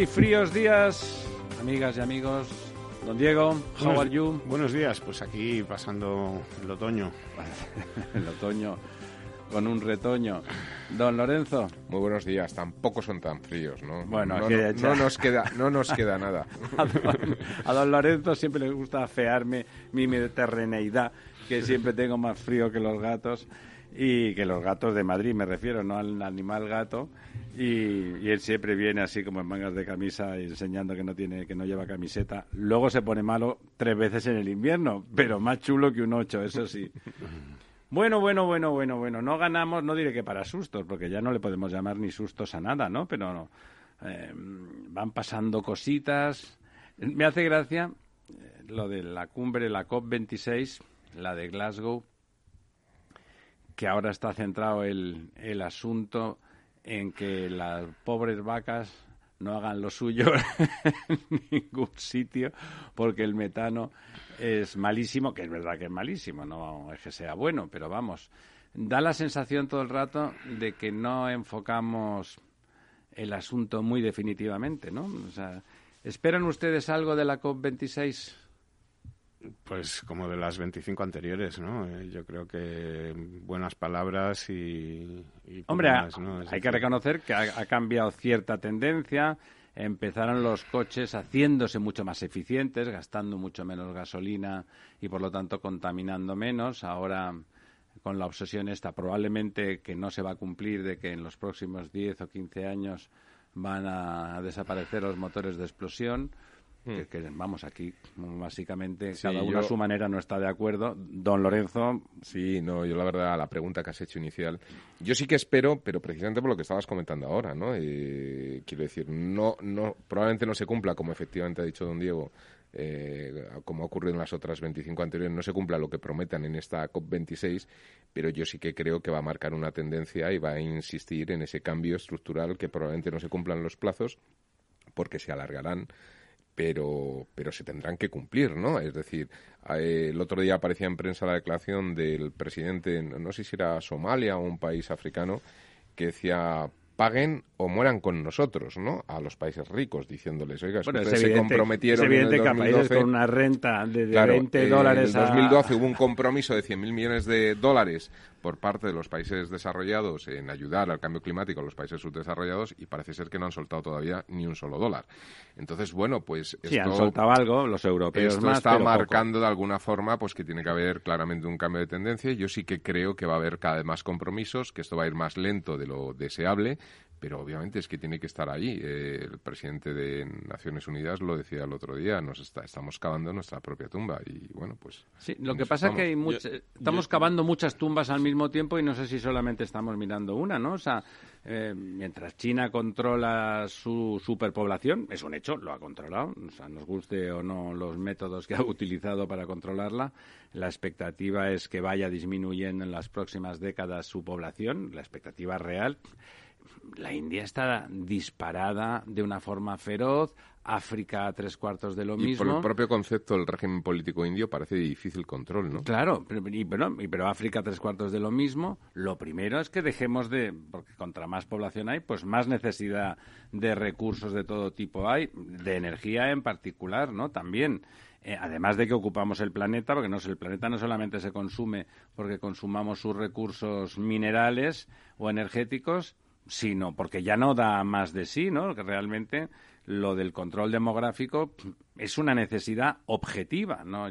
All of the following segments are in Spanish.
Y fríos días, amigas y amigos. Don Diego, how Buenos- are you? Buenos días, pues aquí pasando el otoño. El otoño con un retoño. Don Lorenzo, Muy buenos días, tampoco son tan fríos, ¿no? Bueno, no, aquí no, no nos queda, no nos queda nada. a don, a don Lorenzo siempre le gusta afearme mi mediterraneidad, que siempre tengo más frío que los gatos. Y que los gatos de Madrid, me refiero, no al animal gato. Y, él siempre viene así como en mangas de camisa enseñando que no tiene, que no lleva camiseta. Luego se pone malo tres veces en el invierno, pero más chulo que un ocho, eso sí. Bueno, bueno, bueno, bueno, bueno. No ganamos, no diré que para sustos, porque ya no le podemos llamar ni sustos a nada, ¿no? Pero. Eh, van pasando cositas. Me hace gracia eh, lo de la cumbre, la COP26, la de Glasgow, que ahora está centrado el, el asunto en que las pobres vacas no hagan lo suyo en ningún sitio porque el metano es malísimo, que es verdad que es malísimo, no es que sea bueno, pero vamos, da la sensación todo el rato de que no enfocamos el asunto muy definitivamente, ¿no? O sea, ¿esperan ustedes algo de la COP26? Pues como de las 25 anteriores, ¿no? Eh, yo creo que buenas palabras y... Hombre, más, ¿no? Es hay que reconocer que ha, ha cambiado cierta tendencia. Empezaron los coches haciéndose mucho más eficientes, gastando mucho menos gasolina y por lo tanto contaminando menos. Ahora, con la obsesión esta, probablemente que no se va a cumplir de que en los próximos 10 o 15 años van a desaparecer los motores de explosión. Que, que, vamos, aquí básicamente Sí, cada uno a su manera no está de acuerdo. Don Lorenzo, Sí, no, yo la verdad, la pregunta que has hecho inicial, yo sí que espero, pero precisamente por lo que estabas comentando ahora, ¿no? Eh, quiero decir, no, no, probablemente no se cumpla, como efectivamente ha dicho don Diego, eh, como ha ocurrido en las otras 25 anteriores, no se cumpla lo que prometan en esta COP26, pero yo sí que creo que va a marcar una tendencia y va a insistir en ese cambio estructural que probablemente no se cumplan los plazos porque se alargarán pero, pero se tendrán que cumplir, ¿no? Es decir, eh, el otro día aparecía en prensa la declaración del presidente, no sé si era Somalia o un país africano, que decía paguen o mueran con nosotros, ¿no? A los países ricos, diciéndoles, oiga, Bueno, es ustedes se comprometieron es evidente en el que a países 2012 con una renta de, de Claro, 20 eh, dólares En a- 2012 hubo un compromiso de 100.000 millones de dólares por parte de los países desarrollados en ayudar al cambio climático a los países subdesarrollados y parece ser que no han soltado todavía ni un solo dólar. Entonces, bueno, pues Sí, han esto- soltado algo, los europeos esto más, está poco. marcando de alguna forma pues que tiene que haber claramente un cambio de tendencia. Yo sí que creo que va a haber cada vez más compromisos, que esto va a ir más lento de lo deseable, pero obviamente es que tiene que estar ahí. Eh, el presidente de Naciones Unidas lo decía el otro día, nos está, estamos cavando nuestra propia tumba y bueno, pues Sí, lo que pasa es que estamos. hay much- estamos cavando muchas tumbas al mismo tiempo y no sé si solamente estamos mirando una, ¿no? O sea, eh, mientras China controla su superpoblación, es un hecho, lo ha controlado, o sea, nos guste o no los métodos que ha utilizado para controlarla, la expectativa es que vaya disminuyendo en las próximas décadas su población, la expectativa real. La India está disparada de una forma feroz, África tres cuartos de lo y mismo. por el propio concepto del régimen político indio parece de difícil control, ¿no? Claro, pero, y, pero, y- pero África tres cuartos de lo mismo. Lo primero es que dejemos de, porque contra más población hay, pues más necesidad de recursos de todo tipo hay, de energía en particular, ¿no? También. Eh, además de que ocupamos el planeta, porque no, el planeta no solamente se consume porque consumamos sus recursos minerales o energéticos, sino porque ya no da más de sí, ¿no? Que realmente lo del control demográfico es una necesidad objetiva, ¿no?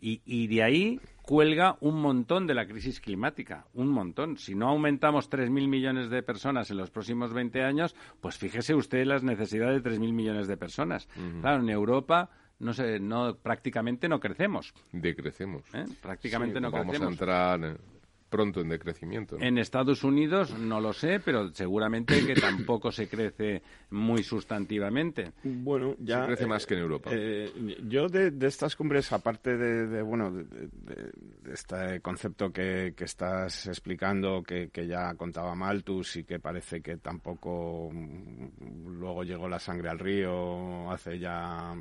Y, y de ahí cuelga un montón de la crisis climática, un montón. Si no aumentamos 3.000 millones de personas en los próximos 20 años, pues fíjese usted las necesidades de 3.000 millones de personas. Claro, en Europa no sé, no, prácticamente no crecemos. Decrecemos. ¿eh? Prácticamente Sí, no vamos crecemos. a entrar pronto en decrecimiento. ¿no? En Estados Unidos no lo sé, pero seguramente que tampoco se crece muy sustantivamente. Bueno, ya. Se crece más que en Europa. eh, yo de, de estas cumbres, aparte de, de, bueno, de, de- de este concepto que, que estás explicando, que, que ya contaba Malthus y que parece que tampoco mm, luego llegó la sangre al río hace ya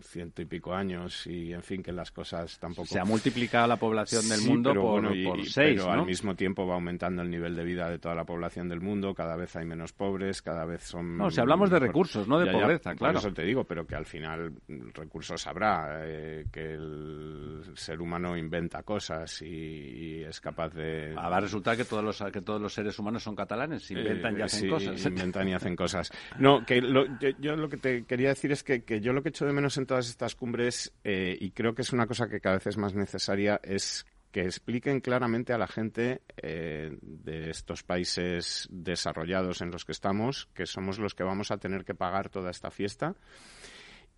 ciento y pico años y, en fin, que las cosas tampoco. Se ha multiplicado la población del Sí, mundo pero por, bueno, y- por y- seis, pero ¿no? al mismo tiempo va aumentando el nivel de vida de toda la población del mundo, cada vez hay menos pobres, cada vez son... No, si hablamos de recursos, no de Ya, ya, pobreza, por claro. eso te digo, pero que al final mm, recursos habrá, eh, que el ser humano inventa cosas y, y es capaz de... Ah, va a resultar que todos los que todos los seres humanos son catalanes, inventan y Eh, hacen sí, cosas. Inventan y hacen cosas. No, que lo- yo, yo lo que te quería decir es que, que yo lo que echo de menos en todas estas cumbres, eh, y creo que es una cosa que cada vez es más necesaria, es que expliquen claramente a la gente eh, de estos países desarrollados en los que estamos que somos los que vamos a tener que pagar toda esta fiesta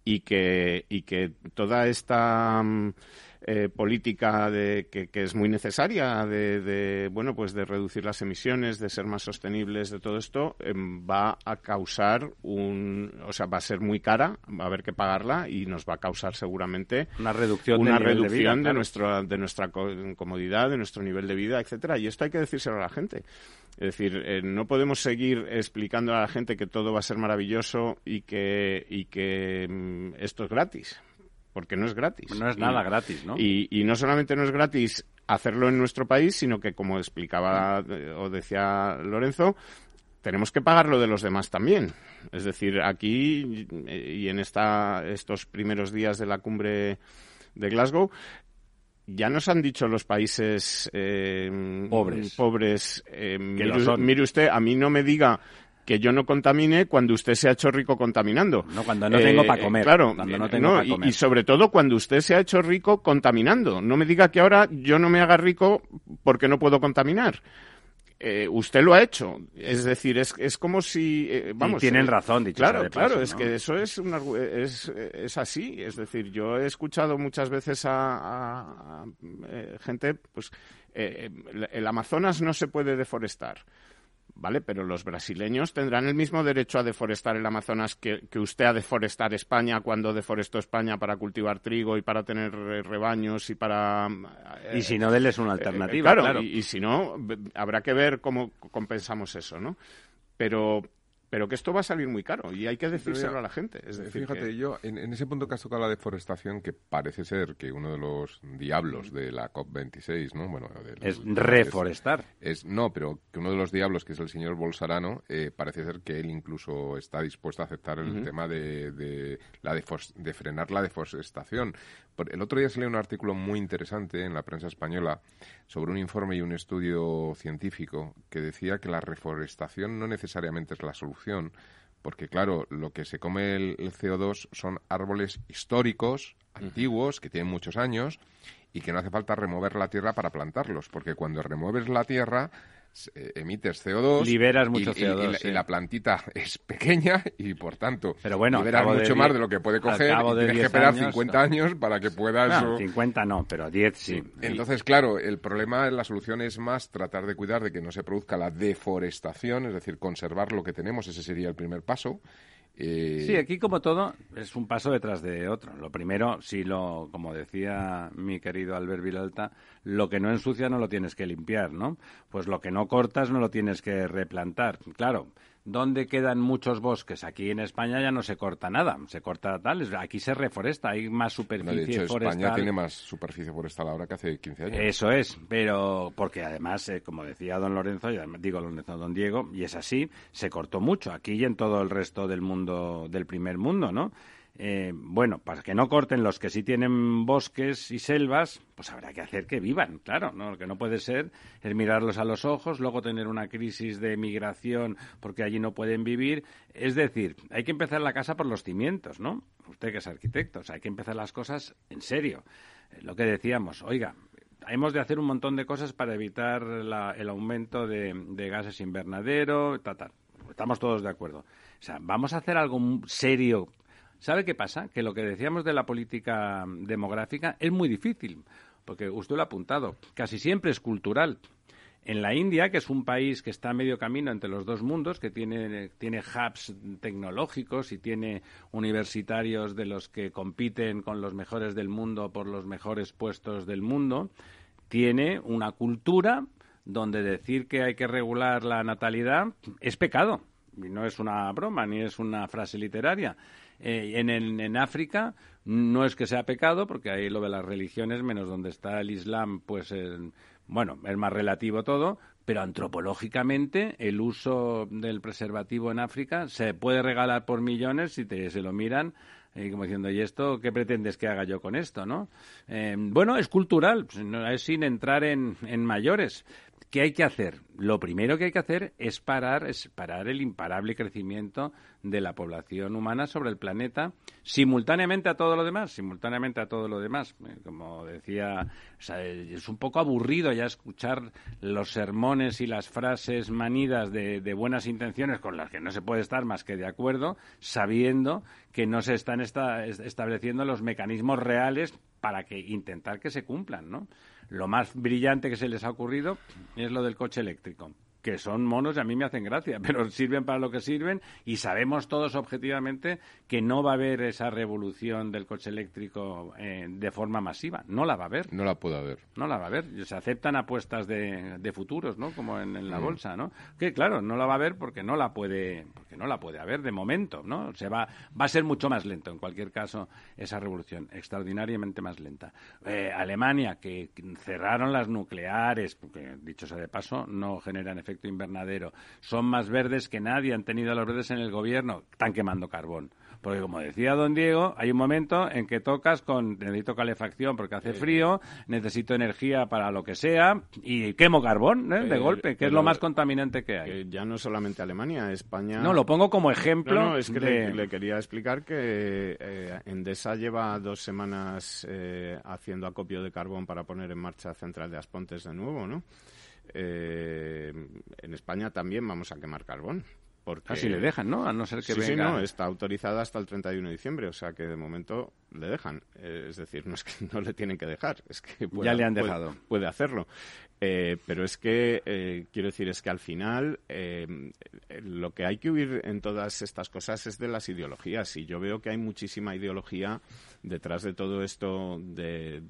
y que, y que toda esta mm, eh, política de, que, que es muy necesaria de, de, bueno pues de reducir las emisiones de ser más sostenibles de todo esto em, va a causar un o sea va a ser muy cara va a haber que pagarla y nos va a causar seguramente Una reducción una de reducción de, nuestra de nuestra co- comodidad de nuestro nivel de vida etcétera. Y esto hay que decírselo a la gente. Es decir, eh, no podemos seguir explicando a la gente que todo va a ser maravilloso y que, y que mm, esto es gratis, porque no es gratis. No es Y- nada gratis, ¿no? Y, y no solamente no es gratis hacerlo en nuestro país, sino que, como explicaba o decía Lorenzo, tenemos que pagar lo de los demás también. Es decir, aquí y en esta, estos primeros días de la cumbre de Glasgow, ya nos han dicho los países eh, Pobres. pobres eh, mire, mire usted, a mí no me diga que yo no contamine cuando usted se ha hecho rico contaminando. No, cuando no tengo pa' comer, Claro, cuando no eh, tengo pa' y- comer. y sobre todo cuando usted se ha hecho rico contaminando. No me diga que ahora yo no me haga rico porque no puedo contaminar. Eh, usted lo ha hecho. Es decir, es, es como si... eh, vamos, tienen eh, razón, dicho Claro, de claro, es ¿no? que eso es, es, es así. Es decir, yo he escuchado muchas veces a, a- a, gente, pues, eh, el Amazonas no se puede deforestar. ¿Vale? Pero los brasileños tendrán el mismo derecho a deforestar el Amazonas que, que usted a deforestar España cuando deforestó España para cultivar trigo y para tener eh, rebaños y para... eh, Y si no, denles una eh, alternativa, claro, claro. Y, y si no, habrá que ver cómo compensamos eso, ¿no? Pero, pero que esto va a salir muy caro y hay que decírselo ya- a la gente. Es decir, Fíjate, que- yo en, en ese punto que has tocado la deforestación, que parece ser que uno de los diablos de la COP26, ¿no? Bueno, del- Es reforestar. Es, no, pero que uno de los diablos, que es el señor Bolsarano, eh, parece ser que él incluso está dispuesto a aceptar el tema de, de la defos- de frenar la deforestación. El otro día salió un artículo muy interesante en la prensa española sobre un informe y un estudio científico que decía que la reforestación no necesariamente es la solución, porque claro, lo que se come el, el CO2 son árboles históricos, antiguos, que tienen muchos años, y que no hace falta remover la tierra para plantarlos, porque cuando remueves la tierra emites CO2 Liberas y- mucho y, y CO2, la, sí. y la plantita es pequeña y por tanto Pero bueno, al liberas cabo de mucho más de lo que puede al coger cabo y de tienes que 10 esperar años, 50 no. años para que puedas No, o- 50 no, pero 10 sí. entonces, claro, el problema, la solución es más tratar de cuidar de que no se produzca la deforestación, es decir, conservar lo que tenemos, ese sería el primer paso. Eh, Sí, aquí como todo es un paso detrás de otro. Lo primero, si lo, como decía mi querido Albert Vilalta, lo que no ensucia no lo tienes que limpiar, ¿no? Pues lo que no cortas no lo tienes que replantar. Claro, ¿dónde quedan muchos bosques? Aquí en España ya no se corta nada, se corta tal, aquí se reforesta, hay más no, superficie de hecho, forestal. España tiene más superficie forestal ahora que hace 15 años. Eso es, pero porque además, eh, como decía don Lorenzo, y además digo Lorenzo, don Diego, y es así, se cortó mucho aquí y en todo el resto del mundo, del primer mundo, ¿no? Eh, bueno, para que no corten los que sí tienen bosques y selvas, pues habrá que hacer que vivan, claro, ¿no? Lo que no puede ser es mirarlos a los ojos, luego tener una crisis de migración porque allí no pueden vivir. Es decir, hay que empezar la casa por los cimientos, ¿no? Usted que es arquitecto, o sea, hay que empezar las cosas en serio. Eh, Lo que decíamos, oiga, hemos de hacer un montón de cosas para evitar la- el aumento de, gases invernadero, ta, ta. Estamos todos de acuerdo. O sea, vamos a hacer algo serio. ¿Sabe qué pasa? Que lo que decíamos de la política demográfica es muy difícil, porque usted lo ha apuntado, casi siempre es cultural. En la India, que es un país que está a medio camino entre los dos mundos, que tiene, tiene hubs tecnológicos y tiene universitarios de los que compiten con los mejores del mundo por los mejores puestos del mundo, tiene una cultura donde decir que hay que regular la natalidad es pecado. Y no es una broma, ni es una frase literaria. Eh, en, el- en África no es que sea pecado, porque ahí lo de las religiones, menos donde está el Islam, pues eh, bueno, es más relativo todo, pero antropológicamente el uso del preservativo en África se puede regalar por millones si te, se lo miran y como diciendo, ¿y esto qué pretendes que haga yo con esto, no? Eh, bueno, es cultural, es sin entrar en, en mayores. ¿Qué hay que hacer? Lo primero que hay que hacer es parar, es parar el imparable crecimiento de la población humana sobre el planeta, simultáneamente a todo lo demás, simultáneamente a todo lo demás. Eh, Como decía, o sea, es un poco aburrido ya escuchar los sermones y las frases manidas de, de buenas intenciones con las que no se puede estar más que de acuerdo, sabiendo que no se están esta- est- estableciendo los mecanismos reales para que intentar que se cumplan, ¿no? Lo más brillante que se les ha ocurrido es lo del coche eléctrico que son monos y a mí me hacen gracia, pero sirven para lo que sirven y sabemos todos objetivamente que no va a haber esa revolución del coche eléctrico eh, de forma masiva. No la va a haber. No la puedo ver. No la va a haber. Se aceptan apuestas de, de futuros, ¿no? Como en, Mm. en la bolsa, ¿no? Que claro, no la va a haber porque no la puede, porque no la puede haber de momento, ¿no? Se va, va a ser mucho más lento, en cualquier caso, esa revolución, extraordinariamente más lenta. Eh, Alemania, que cerraron las nucleares, porque dicho sea de paso, no generan efecto invernadero, son más verdes que nadie, han tenido a los verdes en el gobierno, están quemando carbón. Porque como decía don Diego, hay un momento en que tocas con necesito calefacción porque hace frío, necesito energía para lo que sea y quemo carbón ¿eh? de Eh, golpe, que es lo más contaminante que hay. Que ya no solamente Alemania, España. No, lo pongo como ejemplo. No, no, es que de- le, le quería explicar que eh, Endesa lleva dos semanas eh, haciendo acopio de carbón para poner en marcha Central de Aspontes de nuevo, ¿no? Eh, en España también vamos a quemar carbón. Porque... Así le dejan, ¿no? A no ser que sí, sí, venga. no, está autorizada hasta el 31 de diciembre, o sea que de momento le dejan. Eh, es decir, no es que no le tienen que dejar, es que Ya le han puede- dejado. Puede, hacerlo. Eh, pero es que, eh, quiero decir, es que al final eh, lo que hay que huir en todas estas cosas es de las ideologías. Y yo veo que hay muchísima ideología detrás de todo esto de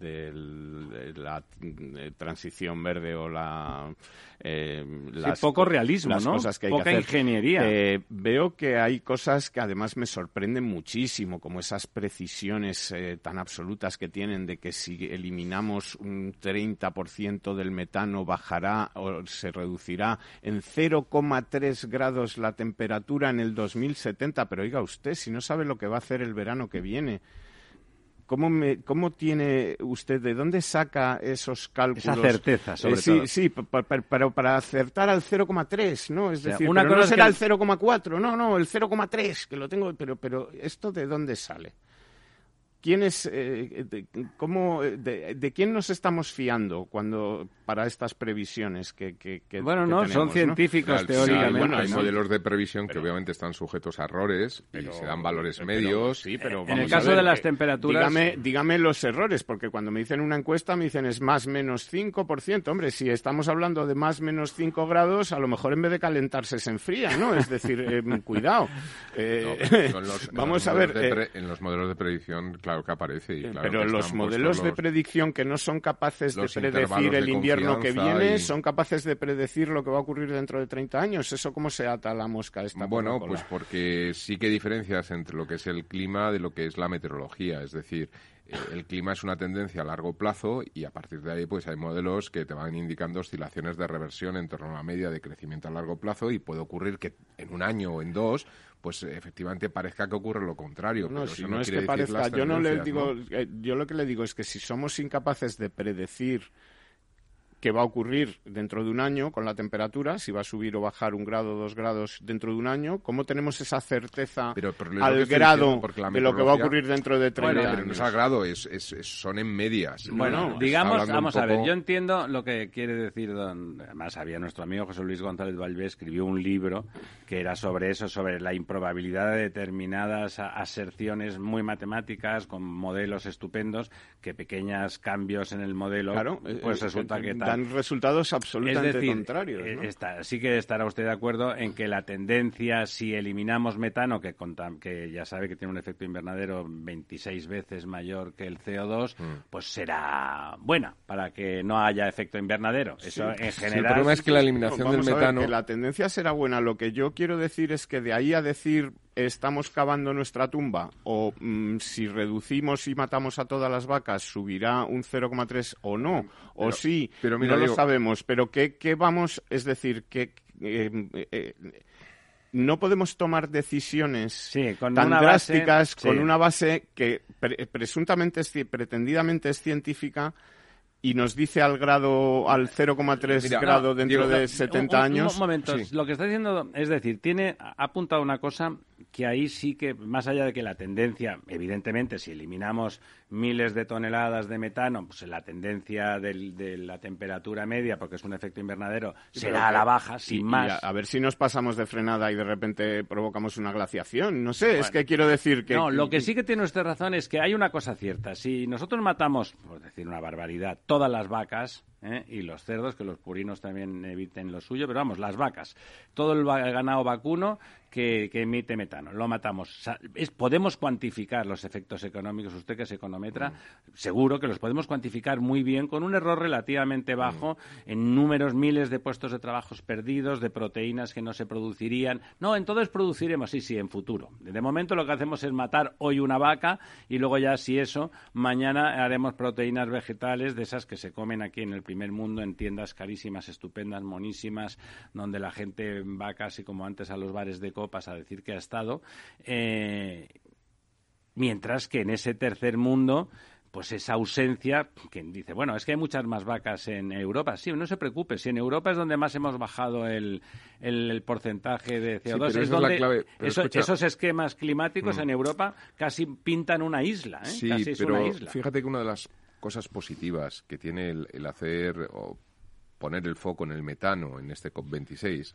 la eh, transición verde o la... eh, las poco co- realismo, las ¿no? cosas que hay Poca que hacer. ingeniería. Eh, veo que hay cosas que además me sorprenden muchísimo, como esas precisiones eh, tan absolutas que tienen de que si eliminamos un 30% del metano bajará o se reducirá en 0,3 grados la temperatura en el 2070. Pero oiga usted, si no sabe lo que va a hacer el verano que viene. ¿Cómo, me, ¿Cómo tiene usted, de dónde saca esos cálculos? Esa certeza, sobre Eh, sí, todo. Sí, pa- pa- pero para acertar al 0,3, ¿no? Es sea, decir, una pero cosa no es será que- el 0,4, no, no, el 0,3, que lo tengo, pero, pero ¿esto de dónde sale? ¿quién es, eh, de, cómo, de, quién nos estamos fiando cuando para estas previsiones que, que, bueno no son científicos teóricamente bueno, hay modelos de previsión que obviamente están sujetos a errores y se dan valores medios. sí pero en el caso de las temperaturas dígame, dígame los errores porque cuando me dicen una encuesta me dicen es más menos 5% hombre si estamos hablando de más menos 5 grados a lo mejor en vez de calentarse se enfría no es decir eh, cuidado. Eh, vamos a ver en los modelos de predicción claro que aparece. Eh, pero los modelos de predicción que no son capaces de predecir el invierno que viene, son capaces de predecir lo que va a ocurrir dentro de 30 años. ¿Eso cómo se ata la mosca esta? Bueno, pues porque sí que hay diferencias entre lo que es el clima de lo que es la meteorología. Es decir, eh, el clima es una tendencia a largo plazo y a partir de ahí pues hay modelos que te van indicando oscilaciones de reversión en torno a la media de crecimiento a largo plazo y puede ocurrir que en un año o en dos pues efectivamente parezca que ocurre lo contrario. No, si no, es que parezca, yo no le digo, eh, yo lo que le digo es que si somos incapaces de predecir qué va a ocurrir dentro de un año con la temperatura, si va a subir o bajar un grado o dos grados dentro de un año, ¿cómo tenemos esa certeza al grado de lo que va a ocurrir dentro de 30 bueno, años? Pero no es al grado, es, son en medias. Bueno, digamos, vamos a ver, yo entiendo lo que quiere decir don... Además, había nuestro amigo José Luis González Valvé, escribió un libro que era sobre eso, sobre la improbabilidad de determinadas aserciones muy matemáticas, con modelos estupendos, que pequeños cambios en el modelo, pues eh, resulta que dan resultados absolutamente contrarios. Eh, sí que estará usted de acuerdo en que la tendencia, si eliminamos metano, que, que ya sabe que tiene un efecto invernadero 26 veces mayor que el CO2, mm. pues será buena para que no haya efecto invernadero. Eso en general. el problema es que la eliminación del metano. que la tendencia será buena. Lo que yo quiero decir es que de ahí a decir estamos cavando nuestra tumba o mm, si reducimos y matamos a todas las vacas subirá un 0,3 o no, o sí, pero no lo sabemos. Pero ¿qué, ¿qué, vamos? Es decir, que... Eh, eh, no podemos tomar decisiones tan drásticas con una base que presuntamente, es, pretendidamente es científica y nos dice al grado al 0,3 grado dentro de 70 años. Un, momento, lo que está diciendo es decir, tiene ha apuntado una cosa que ahí sí que, más allá de que la tendencia, evidentemente, si eliminamos miles de toneladas de metano, pues la tendencia de la temperatura media, porque es un efecto invernadero, será a la baja, sin más. a, ver si nos pasamos de frenada y de repente provocamos una glaciación. No sé, es que quiero decir que... No, lo que sí que tiene usted razón es que hay una cosa cierta. Si nosotros matamos, por decir una barbaridad, todas las vacas, ¿eh? y los cerdos, que los purinos también eviten lo suyo, pero vamos, las vacas, todo el ganado vacuno que, emite metano, lo matamos. podemos cuantificar los efectos económicos, usted que es econometra, mm. seguro que los podemos cuantificar muy bien con un error relativamente mm. bajo en números, miles de puestos de trabajos perdidos, de proteínas que no se producirían. No, entonces produciremos, sí, sí, en futuro. De momento lo que hacemos es matar hoy una vaca y luego ya si eso, mañana haremos proteínas vegetales de esas que se comen aquí en el primer mundo en tiendas carísimas, estupendas, monísimas, donde la gente va casi como antes a los bares de copas a decir que ha estado. Eh, mientras que en ese tercer mundo pues esa ausencia, que dice, bueno, es que hay muchas más vacas en Europa. Sí, no se preocupe, si en Europa es donde más hemos bajado el, el, porcentaje de CO2, es donde esos esquemas climáticos mm. en Europa casi pintan una isla. ¿eh? Sí, pero fíjate que una de las cosas positivas que tiene el, hacer o poner el foco en el metano en este COP26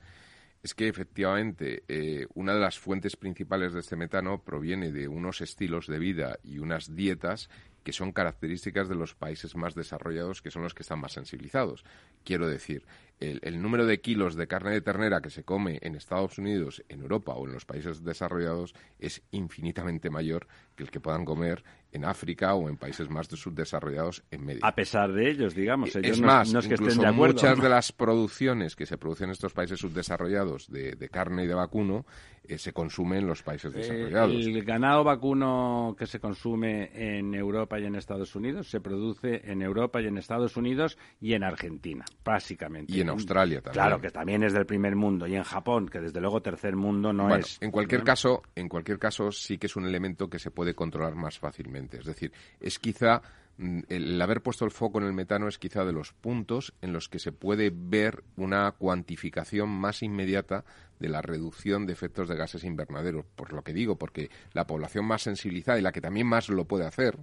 es que efectivamente eh, una de las fuentes principales de este metano proviene de unos estilos de vida y unas dietas que son características de los países más desarrollados, que son los que están más sensibilizados. Quiero decir, el, número de kilos de carne de ternera que se come en Estados Unidos, en Europa o en los países desarrollados es infinitamente mayor que el que puedan comer en África o en países más subdesarrollados en medio. A pesar de ellos, digamos. Ellos es más, que estén de acuerdo. muchas de las producciones que se producen en estos países subdesarrollados de, carne y de vacuno eh, se consumen en los países eh, desarrollados. el ganado vacuno que se consume en Europa y en Estados Unidos se produce en Europa y en Estados Unidos y en Argentina, básicamente. Y en Australia también. Claro, que también es del primer mundo. Y en Japón, que desde luego tercer mundo no es. En cualquier, caso, en cualquier caso, sí que es un elemento que se puede controlar más fácilmente. Es decir, es quizá el haber puesto el foco en el metano es quizá de los puntos en los que se puede ver una cuantificación más inmediata de la reducción de efectos de gases invernaderos. Por lo que digo, porque la población más sensibilizada y la que también más lo puede hacer,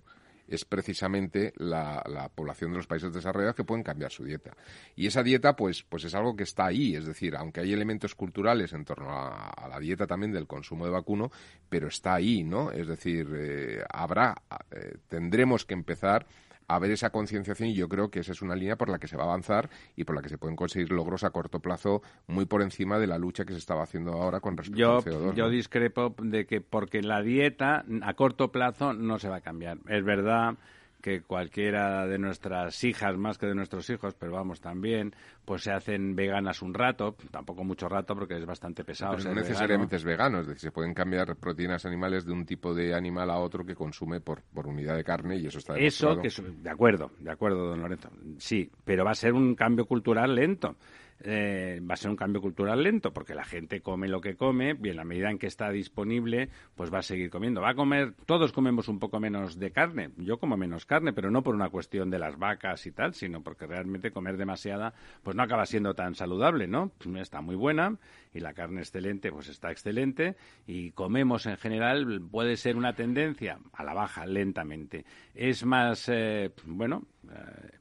es precisamente la, población de los países desarrollados que pueden cambiar su dieta. Y esa dieta, pues, pues es algo que está ahí, es decir, aunque hay elementos culturales en torno a, la dieta también del consumo de vacuno, pero está ahí, ¿no? Es decir, eh, habrá, eh, tendremos que empezar a ver esa concienciación y yo creo que esa es una línea por la que se va a avanzar y por la que se pueden conseguir logros a corto plazo muy por encima de la lucha que se estaba haciendo ahora con respecto yo, al CO2. Yo discrepo de que porque la dieta a corto plazo no se va a cambiar. Es verdad que cualquiera de nuestras hijas, más que de nuestros hijos, pero vamos también, pues se hacen veganas un rato, tampoco mucho rato porque es bastante pesado. no necesariamente es vegano, es decir, se pueden cambiar proteínas animales de un tipo de animal a otro que consume por, por unidad de carne y eso está demostrado. Eso, que de acuerdo, de acuerdo, don Lorenzo. Sí, pero va a ser un cambio cultural lento. Eh, va a ser un cambio cultural lento porque la gente come lo que come y en la medida en que está disponible pues va a seguir comiendo. Va a comer, todos comemos un poco menos de carne. Yo como menos carne, pero no por una cuestión de las vacas y tal, sino porque realmente comer demasiada pues no acaba siendo tan saludable, ¿no? Está muy buena y la carne excelente pues está excelente y comemos en general puede ser una tendencia a la baja lentamente. Es más, eh, bueno, eh,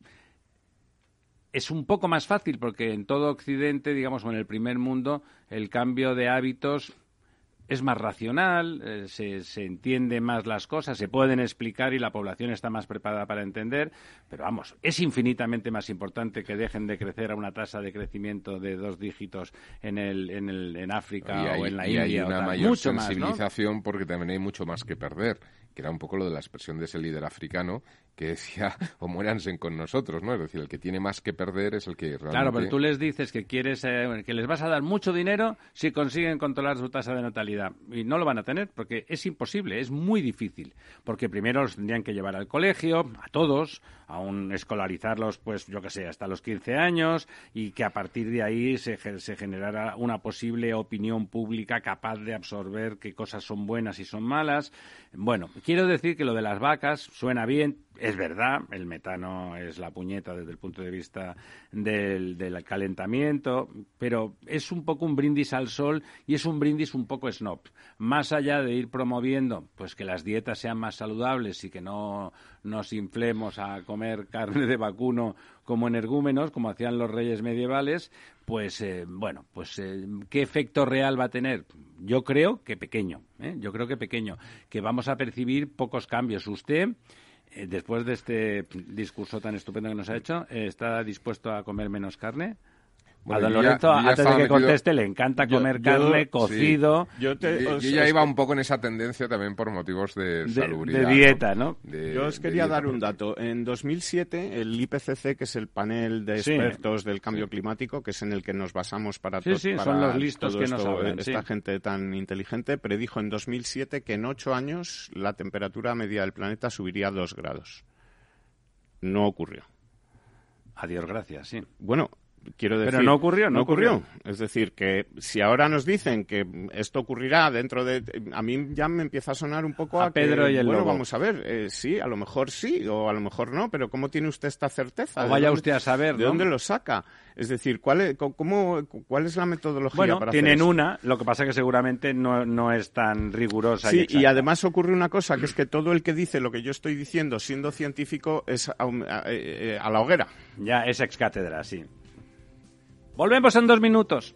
es un poco más fácil porque en todo Occidente, digamos, o en el primer mundo, el cambio de hábitos es más racional, eh, se, se, entiende más las cosas, se pueden explicar y la población está más preparada para entender, pero vamos, es infinitamente más importante que dejen de crecer a una tasa de crecimiento de dos dígitos en, el, en, el, en África o en la India. Hay una mayor sensibilización porque también hay mucho más que perder que era un poco lo de la expresión de ese líder africano que decía o muéranse con nosotros, ¿no? Es decir, el que tiene más que perder es el que realmente... Claro, pero tú les dices que quieres eh, que les vas a dar mucho dinero si consiguen controlar su tasa de natalidad y no lo van a tener porque es imposible, es muy difícil, porque primero los tendrían que llevar al colegio a todos, aún escolarizarlos, pues yo qué sé, hasta los 15 años y que a partir de ahí se, se generara una posible opinión pública capaz de absorber qué cosas son buenas y son malas. Bueno, quiero decir que lo de las vacas suena bien, es verdad, el metano es la puñeta desde el punto de vista del, calentamiento, pero es un poco un brindis al sol y es un brindis un poco snob. Más allá de ir promoviendo pues que las dietas sean más saludables y que no nos inflemos a comer carne de vacuno como energúmenos, como hacían los reyes medievales, pues eh, bueno, pues eh, ¿qué efecto real va a tener? Yo creo que pequeño, ¿eh? yo creo que pequeño, que vamos a percibir pocos cambios. Usted después de este discurso tan estupendo que nos ha hecho, eh, ¿está dispuesto a comer menos carne? A don Lorenzo, antes de que conteste, le encanta comer carne, cocido. Yo, ya iba un poco en esa tendencia también por motivos de, de dieta, ¿no? yo os quería dar un dato. En 2007, el IPCC, que es el panel de expertos del cambio climático, que es en el que nos basamos para, sí, sí, son los listos que nos hablan, esta gente tan inteligente, predijo en 2007 que en ocho años la temperatura media del planeta subiría dos grados. No ocurrió. Adiós, gracias, sí. Bueno, quiero decir, Pero no ocurrió, no, ocurrió. Es decir, que si ahora nos dicen que esto ocurrirá dentro de... A mí ya me empieza a sonar un poco a, Pedro y el Bueno, vamos a ver, eh, sí, a lo mejor sí, o a lo mejor no, pero ¿cómo tiene usted esta certeza? O vaya usted a saber, ¿De dónde lo saca? Es decir, ¿cuál es, cómo, ¿cuál es la metodología bueno, para tienen una, lo que pasa que seguramente no, no es tan rigurosa Sí, y, y, además ocurre una cosa, que es que todo el que dice lo que yo estoy diciendo siendo científico es a, eh, a la hoguera. Ya, es ex cátedra, sí. Volvemos en dos minutos.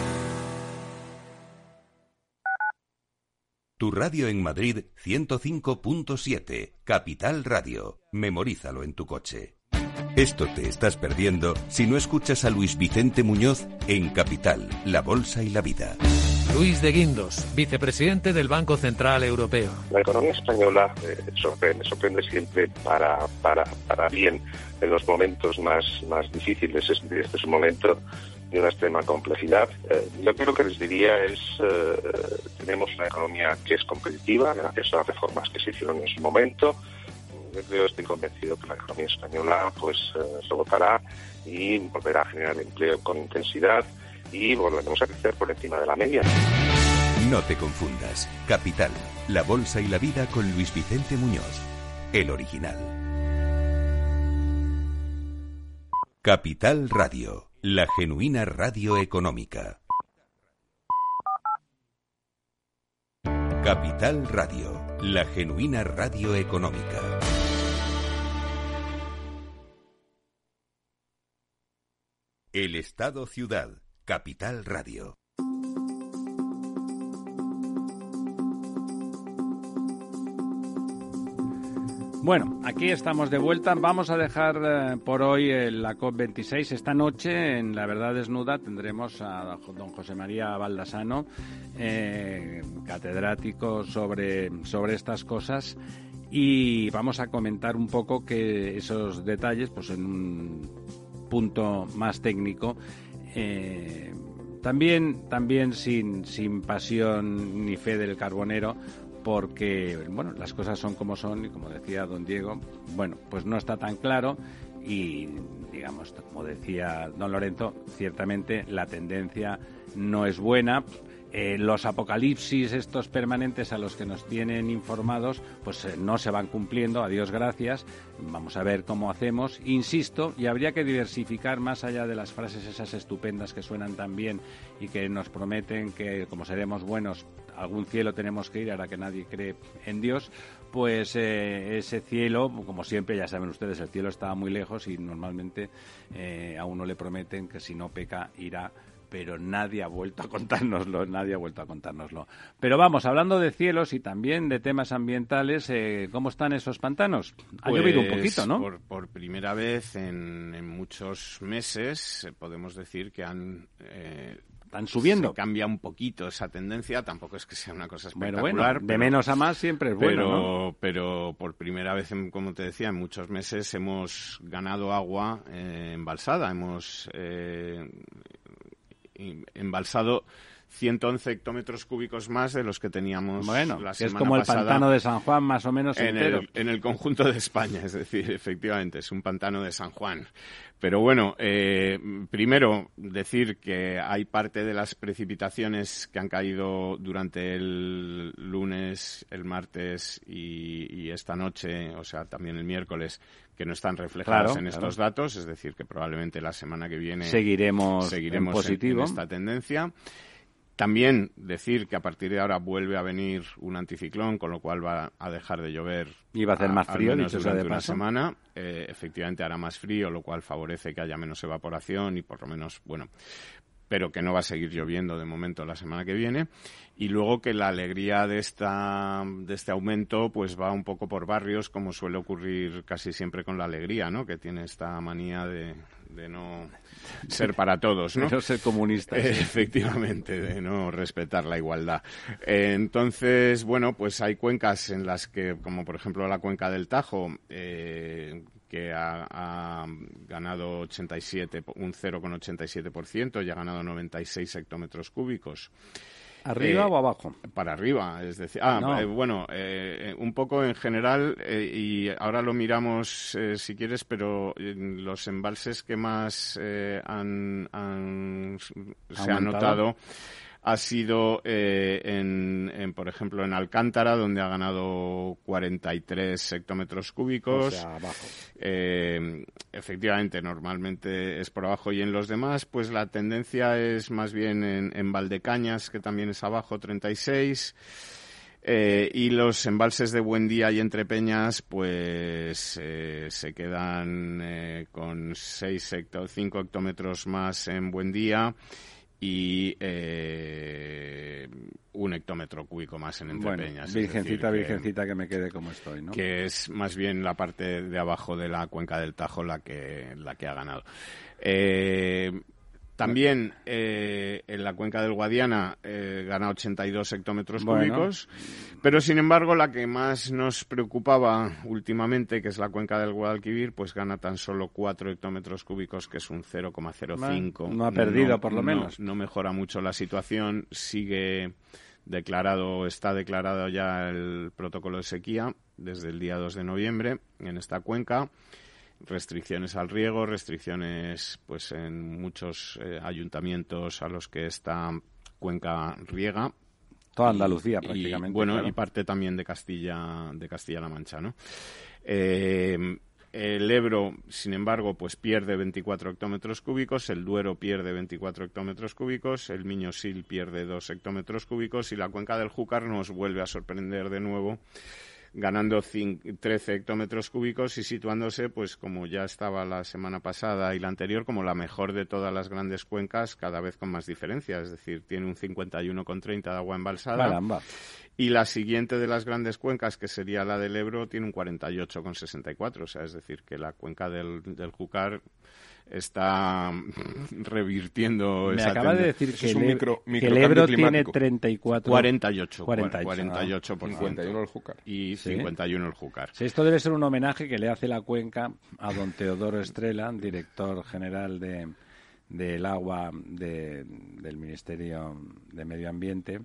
Tu radio en Madrid 105.7, Capital Radio. Memorízalo en tu coche. Esto te estás perdiendo si no escuchas a Luis Vicente Muñoz en Capital, La Bolsa y la Vida. Luis de Guindos, vicepresidente del Banco Central Europeo. La economía española eh, sorprende, sorprende siempre para, para, para bien en los momentos más, más difíciles. Este es un momento de una extrema complejidad. Eh, yo creo que les diría es, eh, tenemos una economía que es competitiva gracias a las reformas que se hicieron en su momento. Yo creo, estoy convencido que la economía española pues eh, se votará y volverá a generar empleo con intensidad y volveremos a crecer por encima de la media. No te confundas. Capital, la bolsa y la vida con Luis Vicente Muñoz, el original. Capital Radio la genuina radio económica. Capital Radio, la genuina radio económica. El Estado Ciudad, Capital Radio. Bueno, aquí estamos de vuelta. Vamos a dejar eh, por hoy eh, la COP26. Esta noche, en La Verdad Desnuda, tendremos a don José María Baldasano, eh, catedrático sobre, sobre estas cosas. Y vamos a comentar un poco que esos detalles, pues en un punto más técnico. También, también sin, sin pasión ni fe del carbonero, porque bueno, las cosas son como son y como decía don Diego, bueno, pues no está tan claro y digamos, como decía don Lorenzo, ciertamente la tendencia no es buena. Eh, los apocalipsis estos permanentes a los que nos tienen informados pues eh, no se van cumpliendo, a Dios gracias. Vamos a ver cómo hacemos. Insisto, y habría que diversificar más allá de las frases esas estupendas que suenan tan bien y que nos prometen que como seremos buenos algún cielo tenemos que ir ahora que nadie cree en Dios, pues eh, ese cielo, como siempre, ya saben ustedes, el cielo está muy lejos y normalmente a uno le prometen que si no peca irá pero nadie ha vuelto a contárnoslo, nadie ha vuelto a contárnoslo. Pero vamos, hablando de cielos y también de temas ambientales, eh, ¿cómo están esos pantanos? Ha llovido un pues poquito, ¿no? Por, primera vez en, muchos meses podemos decir que han están subiendo. Se cambia un poquito esa tendencia, tampoco es que sea una cosa espectacular. Bueno, bueno, de menos a más siempre es bueno, pero, pero por primera vez, como te decía, en muchos meses hemos ganado agua eh, embalsada, hemos eh, embalsado 111 hectómetros cúbicos más de los que teníamos bueno, la es como el pantano de San Juan más o menos en entero. El, en el conjunto de España, es decir, efectivamente, es un pantano de San Juan. Pero bueno, eh, primero decir que hay parte de las precipitaciones que han caído durante el lunes, el martes y, esta noche, o sea, también el miércoles, que no están reflejadas en estos datos, es decir, que probablemente la semana que viene seguiremos, seguiremos positivo. en esta tendencia. También decir que a partir de ahora vuelve a venir un anticiclón, con lo cual va a dejar de llover. Y va a hacer más frío, durante de una semana. Eh, efectivamente hará más frío, lo cual favorece que haya menos evaporación y por lo menos, bueno, pero que no va a seguir lloviendo de momento la semana que viene. Y luego que la alegría de, esta, de este aumento pues va un poco por barrios, como suele ocurrir casi siempre con la alegría, ¿no? Que tiene esta manía de, de no ser para todos, ¿no? De no ser comunista. Efectivamente, de no respetar la igualdad. entonces, bueno, pues hay cuencas en las que, como por ejemplo la cuenca del Tajo, eh, que ha, ha, ganado 87, un 0,87% y ha ganado 96 hectómetros cúbicos. ¿Arriba Eh, o abajo? Para arriba, es decir, ah, No. eh, bueno, eh, eh, un poco en general, eh, y ahora lo miramos eh, si quieres, pero los embalses que más eh, han, han- se ha Aumentado. notado ha sido eh, en, en, por ejemplo, en Alcántara, donde ha ganado 43 hectómetros cúbicos. O sea, abajo. Eh, efectivamente, normalmente es por abajo y en los demás, pues la tendencia es más bien en, en Valdecañas, que también es abajo, 36. Eh, y los embalses de Buendía y Entre Peñas, pues eh, se quedan eh, con 6 hecto 5 hectómetros más en Buendía y eh, un hectómetro cúbico más en Entrepeñas. Bueno, virgencita, virgencita, que me quede como estoy, ¿no? Que es más bien la parte de abajo de la cuenca del Tajo la que, la que ha ganado. Eh, también eh, en la cuenca del Guadiana eh, gana 82 hectómetros cúbicos, pero sin embargo la que más nos preocupaba últimamente, que es la cuenca del Guadalquivir, pues gana tan solo 4 hectómetros cúbicos, que es un 0,05. No ha perdido, por lo menos. No, mejora mucho la situación, sigue declarado, está declarado ya el protocolo de sequía desde el día 2 de noviembre en esta cuenca restricciones al riego, restricciones pues en muchos eh, ayuntamientos a los que esta cuenca riega. Toda Andalucía prácticamente. bueno, y parte también de Castilla, de Castilla-La Mancha, ¿no? Eh, el Ebro, sin embargo, pues pierde 24 hectómetros cúbicos, el Duero pierde 24 hectómetros cúbicos, el Miño-Sil pierde 2 hectómetros cúbicos y la cuenca del Júcar nos vuelve a sorprender de nuevo ganando 13 hectómetros cúbicos y situándose, pues como ya estaba la semana pasada y la anterior, como la mejor de todas las grandes cuencas, cada vez con más diferencia. Es decir, tiene un 51,30 de agua embalsada. Y la siguiente de las grandes cuencas, que sería la del Ebro, tiene un 48,64. O sea, es decir, que la cuenca del, del Júcar está revirtiendo Me esa acaba de decir que, el, micro, el, Ebro tiene 34... 48. 48, 48 por 51 el Júcar. Y 51 el Júcar. Sí, esto debe ser un homenaje que le hace la cuenca a don Teodoro Estrela, director general de del agua de, del Ministerio de Medio Ambiente,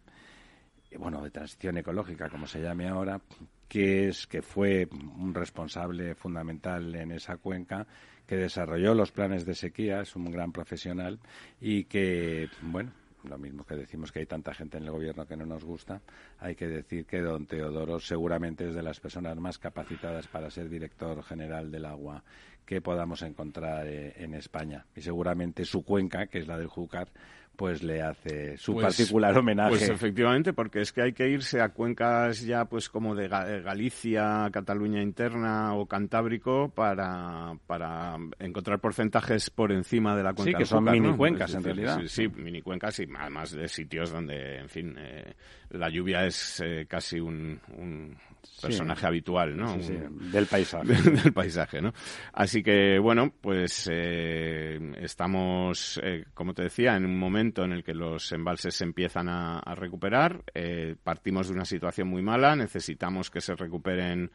bueno, de transición ecológica, como se llame ahora, que es que fue un responsable fundamental en esa cuenca que desarrolló los planes de sequía, es un gran profesional y que, bueno, lo mismo que decimos que hay tanta gente en el gobierno que no nos gusta, hay que decir que don Teodoro seguramente es de las personas más capacitadas para ser director general del agua que podamos encontrar eh, en España. Y seguramente su cuenca, que es la del Júcar, pues le hace su pues, particular homenaje. Pues efectivamente, porque es que hay que irse a cuencas ya pues como de Galicia, Cataluña interna o Cantábrico para, para encontrar porcentajes por encima de la cuenca. Sí, que son mini cuencas en realidad. Sí, mini cuencas y más de sitios donde, en fin, eh, la lluvia es eh, casi un, personaje habitual, ¿no? del paisaje. del paisaje, ¿no? Así que, bueno, pues eh, estamos, como te decía, en un momento en el que los embalses se empiezan a, recuperar. Eh, partimos de una situación muy mala, necesitamos que se recuperen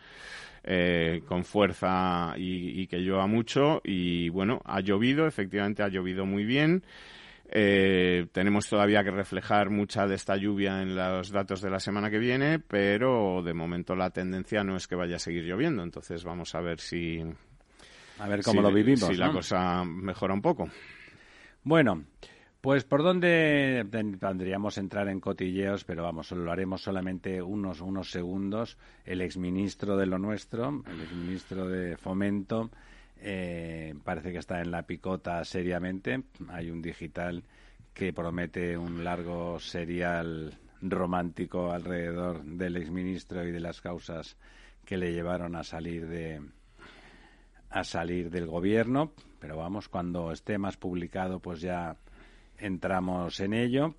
eh, con fuerza y, que llueva mucho. Y bueno, ha llovido, efectivamente ha llovido muy bien. Eh, tenemos todavía que reflejar mucha de esta lluvia en los datos de la semana que viene, pero de momento la tendencia no es que vaya a seguir lloviendo. Entonces vamos a ver si. A ver cómo lo vivimos. Si la cosa mejora un poco. Bueno, pues por dónde tendríamos entrar en cotilleos, pero vamos, lo haremos solamente unos, unos segundos. El exministro de lo nuestro, el exministro de Fomento, eh, parece que está en la picota seriamente. Hay un digital que promete un largo serial romántico alrededor del exministro y de las causas que le llevaron a salir de a salir del gobierno, pero vamos, cuando esté más publicado, pues ya entramos en ello.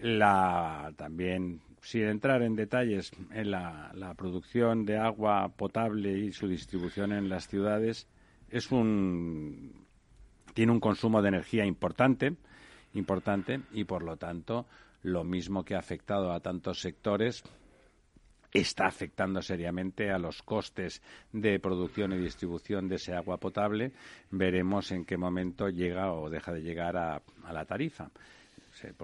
La, también, sin entrar en detalles, en la, producción de agua potable y su distribución en las ciudades es un, tiene un consumo de energía importante, importante y por lo tanto lo mismo que ha afectado a tantos sectores está afectando seriamente a los costes de producción y distribución de ese agua potable. Veremos en qué momento llega o deja de llegar a, la tarifa.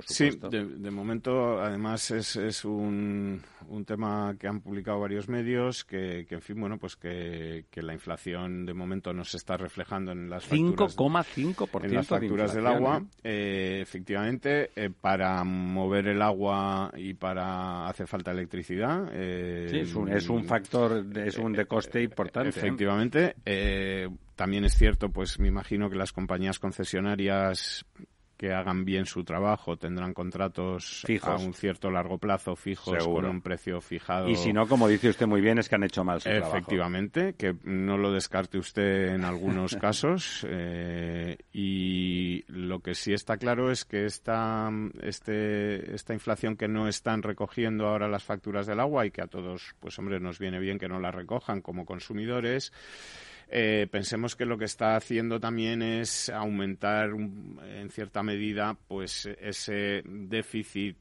Sí, de, momento, además, es, es un, un, tema que han publicado varios medios, que, que en fin, bueno, pues que, que, la inflación de momento no se está reflejando en las facturas, 5,5% en las facturas del agua. ¿eh? Eh, efectivamente, eh, para mover el agua y para hace falta electricidad. sí, es un, es un factor, es un de coste importante. Efectivamente. también es cierto, pues me imagino que las compañías concesionarias que hagan bien su trabajo tendrán contratos Fijos. a un cierto largo plazo fijos Seguro. con un precio fijado. Y si no, como dice usted muy bien, es que han hecho mal su trabajo. Efectivamente, que no lo descarte usted en algunos casos. eh, y lo que sí está claro es que esta, este, esta inflación que no están recogiendo ahora las facturas del agua y que a todos, pues hombre, nos viene bien que no la recojan como consumidores. Eh, pensemos que lo que está haciendo también es aumentar en cierta medida pues ese déficit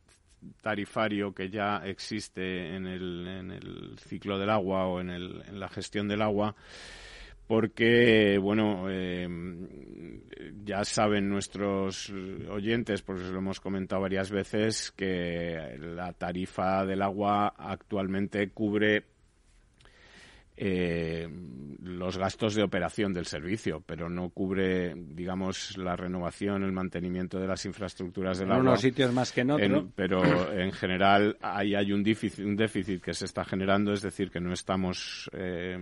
tarifario que ya existe en el, en el ciclo del agua o en, el, en la gestión del agua porque, bueno, eh, ya saben nuestros oyentes, porque lo hemos comentado varias veces, que la tarifa del agua actualmente cubre eh, los gastos de operación del servicio, pero no cubre, digamos, la renovación, el mantenimiento de las infraestructuras del En agua. unos sitios más que en otros. En- pero en general ahí hay un déficit, un déficit que se está generando, es decir, que no estamos eh,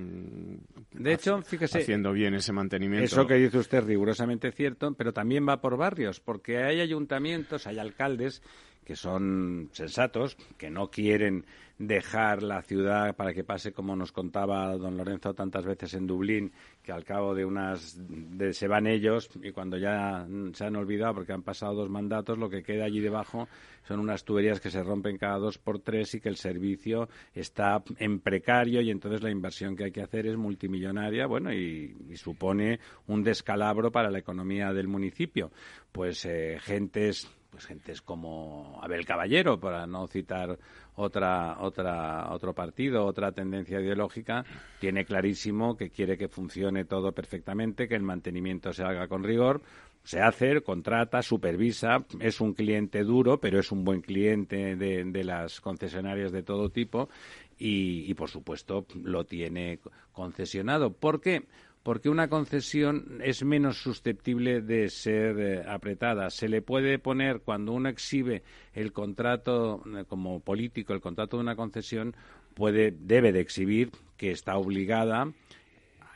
De hecho, fíjese, haciendo bien ese mantenimiento. Eso que dice usted es rigurosamente cierto, pero también va por barrios, porque hay ayuntamientos, hay alcaldes que son sensatos, que no quieren dejar la ciudad para que pase como nos contaba don Lorenzo tantas veces en Dublín, que al cabo de unas de, se van ellos y cuando ya se han olvidado porque han pasado dos mandatos, lo que queda allí debajo son unas tuberías que se rompen cada dos por tres y que el servicio está en precario y entonces la inversión que hay que hacer es multimillonaria, bueno, y, y supone un descalabro para la economía del municipio. Pues eh, gentes pues gentes como Abel Caballero, para no citar otra, otra, otro partido, otra tendencia ideológica, tiene clarísimo que quiere que funcione todo perfectamente, que el mantenimiento se haga con rigor, se hace, contrata, supervisa, es un cliente duro, pero es un buen cliente de, las concesionarias de todo tipo y, y, por supuesto, lo tiene concesionado. ¿Por qué? Porque una concesión es menos susceptible de ser eh, apretada. Se le puede poner, cuando uno exhibe el contrato eh, como político, el contrato de una concesión, puede, debe de exhibir que está obligada,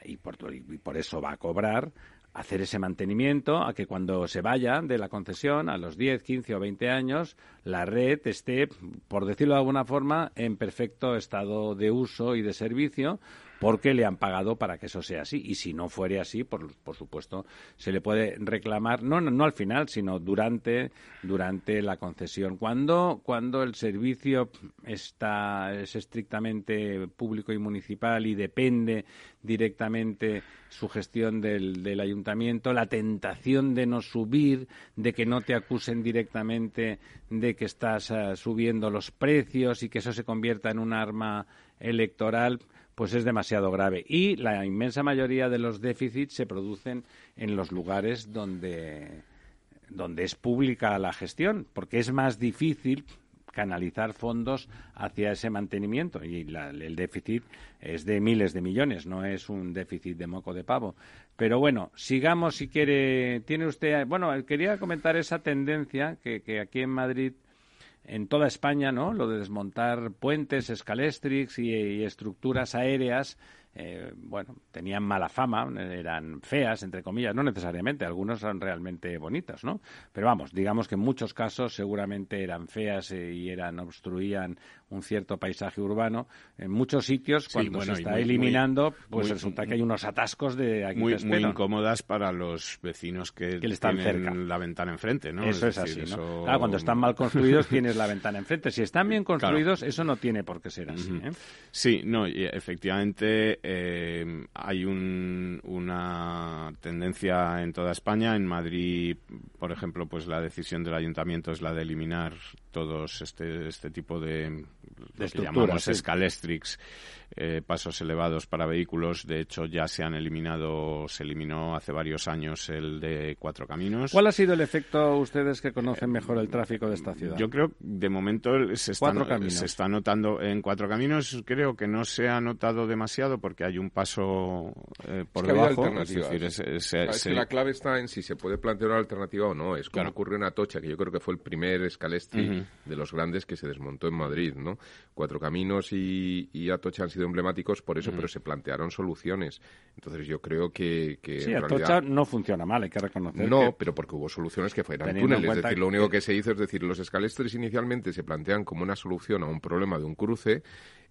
y por, y por eso va a cobrar, hacer ese mantenimiento, a que cuando se vaya de la concesión, a los 10, 15 o 20 años, la red esté, por decirlo de alguna forma, en perfecto estado de uso y de servicio, porque le han pagado para que eso sea así. Y si no fuere así, por, por supuesto, se le puede reclamar, no, no, no al final, sino durante, durante la concesión. Cuando, cuando el servicio está, es estrictamente público y municipal y depende directamente su gestión del, del ayuntamiento, la tentación de no subir, de que no te acusen directamente de que estás uh, subiendo los precios y que eso se convierta en un arma electoral, pues es demasiado grave. Y la inmensa mayoría de los déficits se producen en los lugares donde, donde es pública la gestión, porque es más difícil canalizar fondos hacia ese mantenimiento y la, el déficit es de miles de millones, no es un déficit de moco de pavo. Pero bueno, sigamos si quiere. Tiene usted. Bueno, quería comentar esa tendencia que, que aquí en Madrid en toda España, ¿no? Lo de desmontar puentes, escalestrix y, y estructuras aéreas, eh, bueno, tenían mala fama, eran feas, entre comillas, no necesariamente, algunos eran realmente bonitas, ¿no? Pero vamos, digamos que en muchos casos seguramente eran feas eh, y eran obstruían un cierto paisaje urbano. En muchos sitios, cuando bueno, se está muy, eliminando, muy, pues muy, resulta que hay unos atascos de aquí muy, muy incómodas para los vecinos que, que están tienen cerca. la ventana enfrente, ¿no? Eso es, decir, así, ¿no? eso- Claro, cuando están mal construidos tienes la ventana enfrente. Si están bien Claro. construidos, eso no tiene por qué ser así. ¿eh? Sí, no, y efectivamente eh, hay un- una tendencia en toda España. En Madrid, por ejemplo, pues la decisión del ayuntamiento es la de eliminar todos este, este tipo de, lo que estructuras, llamamos sí. escalestrix, eh, pasos elevados para vehículos. De hecho, ya se han eliminado, se eliminó hace varios años el de cuatro caminos. ¿Cuál ha sido el efecto, ustedes que conocen mejor el tráfico de esta ciudad? Yo creo, de momento, se está, Cuatro caminos. se está notando en cuatro caminos. Creo que no se ha notado demasiado porque hay un paso eh, por Es que debajo. Es alternativas. decir, es- es- se- Claro, es se- que la clave está en si se puede plantear una alternativa o no. Es como Claro. ocurrió en Atocha, que yo creo que fue el primer escalestri De los grandes que se desmontó en Madrid, ¿no? Cuatro Caminos y, y Atocha han sido emblemáticos por eso, pero se plantearon soluciones. Entonces yo creo que, que Sí, en Atocha realidad- no funciona mal, hay que reconocer. no, que- pero porque hubo soluciones que fueran túneles. Es decir, lo único que se hizo es decir, los escalestres inicialmente se plantean como una solución a un problema de un cruce,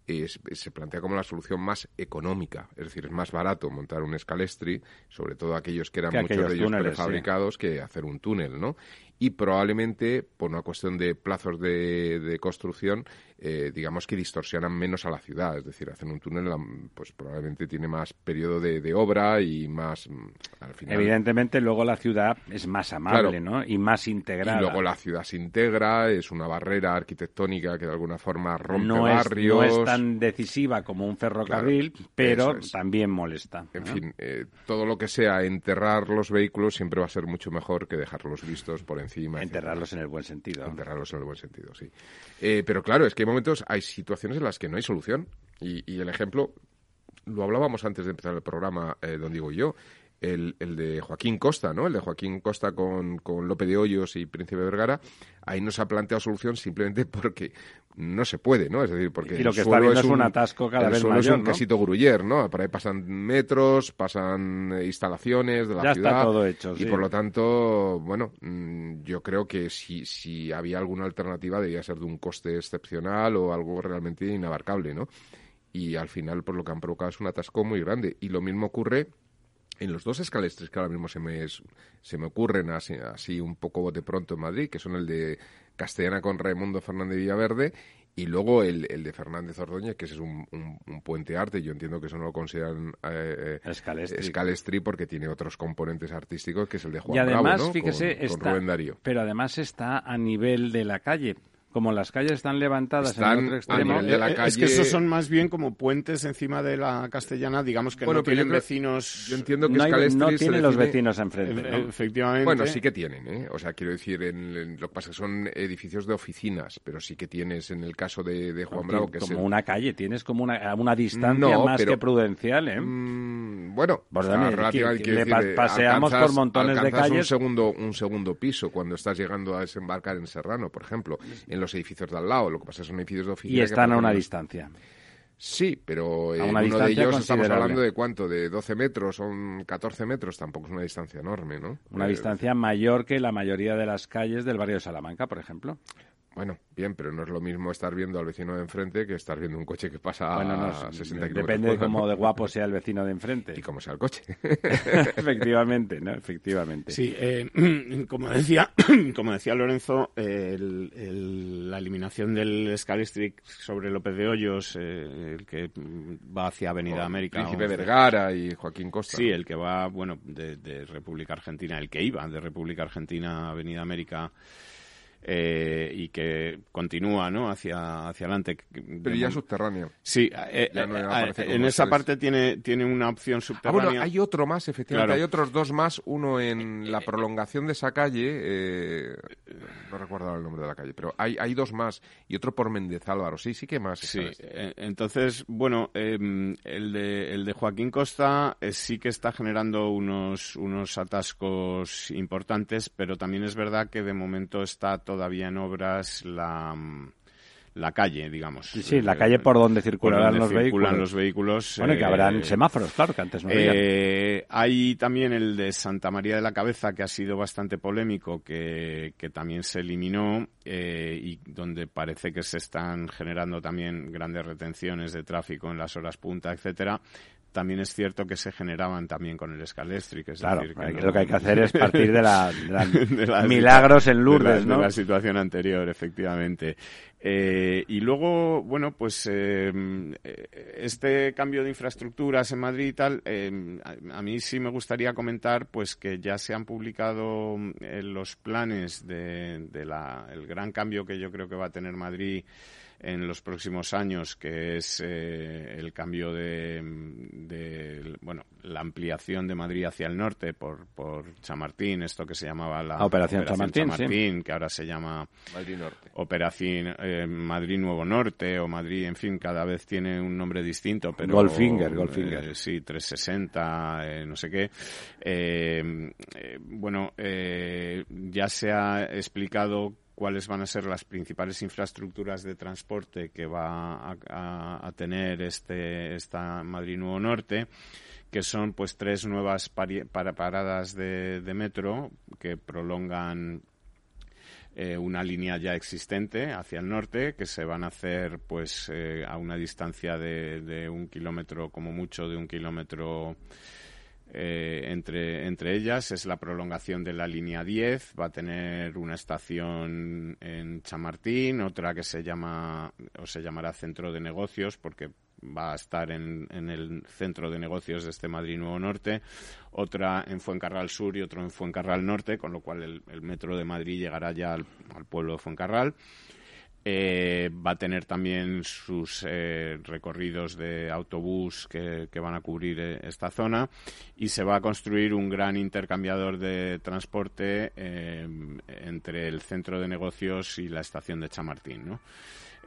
es- se plantea como la solución más económica. Es decir, es más barato montar un escalestri, sobre todo aquellos que eran Que muchos de ellos túneles, prefabricados, que hacer un túnel, ¿no? Y probablemente, por una cuestión de plazos de, de construcción, eh, digamos que distorsionan menos a la ciudad. Es decir, hacer un túnel, pues probablemente tiene más periodo de, de obra y más, mm, al final... Evidentemente, luego la ciudad es más amable, Claro. ¿no? Y más integrada. Y luego la ciudad se integra, es una barrera arquitectónica que de alguna forma rompe no es, barrios. no es tan decisiva como un ferrocarril, Claro, pero es. también molesta. En ¿no? fin, eh, todo lo que sea enterrar los vehículos siempre va a ser mucho mejor que dejarlos vistos por encima. etcétera. Enterrarlos en el buen sentido. Enterrarlos en el buen sentido, sí. Eh, pero claro, es que hay momentos, hay situaciones en las que no hay solución. Y, y el ejemplo, lo hablábamos antes de empezar el programa, eh, don Diego y yo, el, el de Joaquín Costa, ¿no? El de Joaquín Costa con, con Lope de Hoyos y Príncipe Vergara. Ahí no se ha planteado solución simplemente porque no se puede, ¿no? Es decir, porque Y lo el que está habiendo es un atasco cada el vez suelo es un ¿no? quesito gruyer, ¿no? Por ahí pasan metros, pasan eh, instalaciones de la Ya ciudad. está todo hecho, Y por lo tanto, bueno, mm, yo creo que si, si había alguna alternativa debía ser de un coste excepcional o algo realmente inabarcable, ¿no? Y al final, por lo que han provocado es un atasco muy grande. Y lo mismo ocurre en los dos escalestres que ahora mismo se me, se me ocurren así, así un poco de pronto en Madrid, que son el de Castellana con Raimundo Fernández Villaverde y luego el, el de Fernández Ordóñez, que ese es un, un- un puente arte. Yo entiendo que eso no lo consideran eh, eh, Escalestri. escalestri porque tiene otros componentes artísticos, que es el de Juan y además, Bravo, ¿no? fíjese, con, con está, Rubén Darío. pero además está a nivel de la calle. Como las calles están levantadas Están en el otro extremo, de la Eh, Es que calle- esos son más bien como puentes encima de la castellana, digamos que Bueno, no yo tienen creo- vecinos. Yo entiendo que no, hay- no se tiene los define- vecinos enfrente. E- ¿no? Efectivamente. Bueno, sí que tienen, ¿eh? O sea, quiero decir, en, en- lo que pasa es que son edificios de oficinas, pero sí que tienes en el caso de, de Juan Bravo, que es como el- una calle, tienes como una, una distancia más pero- que prudencial, ¿eh? Mm, bueno, Por o sea, relativa- que- quiero le decir, eh, paseamos por alcanzas- montones de calles. Un segundo, un segundo piso cuando estás llegando a desembarcar en Serrano, por ejemplo, en los edificios de al lado. Lo que pasa es que son edificios de oficina. y que están a una distancia. Sí, pero eh, uno de ellos estamos hablando de cuánto, de 12 metros, son 14 metros, tampoco es una distancia enorme, ¿no? Una Eh, distancia mayor que la mayoría de las calles del barrio de Salamanca, por ejemplo. Bueno, bien, pero no es lo mismo estar viendo al vecino de enfrente que estar viendo un coche que pasa bueno, no, a 60 kilómetros depende de cómo de guapo sea el vecino de enfrente. y cómo sea el coche. Efectivamente, ¿no? Efectivamente. Sí, eh, como decía, como decía Lorenzo, eh, el- el- la eliminación del Scalestric sobre López de Hoyos, eh, el que va hacia Avenida América. Príncipe Vergara y Joaquín Costa. Sí, el que va, bueno, de, de República Argentina, el que iba de República Argentina a Avenida América eh, y que continúa, ¿no? Hacia, hacia adelante. Pero ya subterráneo. Sí, eh, Ya no eh, eh, en esa parte tiene, tiene una opción Ah, subterránea. bueno, hay otro más, efectivamente. Claro. Hay otros dos más. Uno en la prolongación de esa calle. eh, no recuerdo el nombre de la calle, pero hay, hay dos más. Y otro por Méndez Álvaro. Sí, sí que más. Sí, eh, entonces, bueno, em, el, de, el de Joaquín Costa eh, sí que está generando unos, unos atascos importantes, pero también es verdad que de momento está todavía en obras la, mm, la calle, digamos. Sí, sí, la Eh, calle por donde por circularán donde los circulan vehículos. los vehículos. Bueno, que eh, habrán semáforos, claro, que antes no había. eh, hay también el de Santa María de la Cabeza, que ha sido bastante polémico, que, que también se eliminó eh, y donde parece que se están generando también grandes retenciones de tráfico en las horas punta, etcétera. También es cierto que se generaban también con el Scalestric. Es Claro, decir, que no- lo que hay que hacer es partir de la, de la- de la milagros en Lourdes, de la, ¿no? de la situación anterior, efectivamente. Eh, y luego, bueno, pues eh, este cambio de infraestructuras en Madrid y tal, eh, a, a mí sí me gustaría comentar pues que ya se han publicado eh, los planes de, de la, el gran cambio que yo creo que va a tener Madrid en los próximos años, que es eh, el cambio de, de, bueno, la ampliación de Madrid hacia el norte por, por Chamartín, esto que se llamaba la La Operación Chamartín, sí. que ahora se llama Madrid Norte. Operación eh, Madrid Nuevo Norte o Madrid, en fin, cada vez tiene un nombre distinto, pero Goldfinger, Goldfinger. eh, sí, 360, eh, no sé qué. Eh, eh, bueno, eh, ya se ha explicado cuáles van a ser las principales infraestructuras de transporte que va a, tener este esta Madrid Nuevo Norte que son pues tres nuevas paradas de, metro que prolongan eh, una línea ya existente hacia el norte que se van a hacer pues eh, a una distancia de, un kilómetro como mucho de un kilómetro eh, entre, entre ellas. Es la prolongación de la línea 10, va a tener una estación en Chamartín, otra que se llama o se llamará Centro de Negocios porque va a estar en, el centro de negocios de este Madrid Nuevo Norte, otra en Fuencarral Sur y otro en Fuencarral Norte, con lo cual el, metro de Madrid llegará ya al, al pueblo de Fuencarral. Eh, va a tener también sus eh, recorridos de autobús que, van a cubrir eh, esta zona y se va a construir un gran intercambiador de transporte entre el centro de negocios y la estación de Chamartín. ¿no?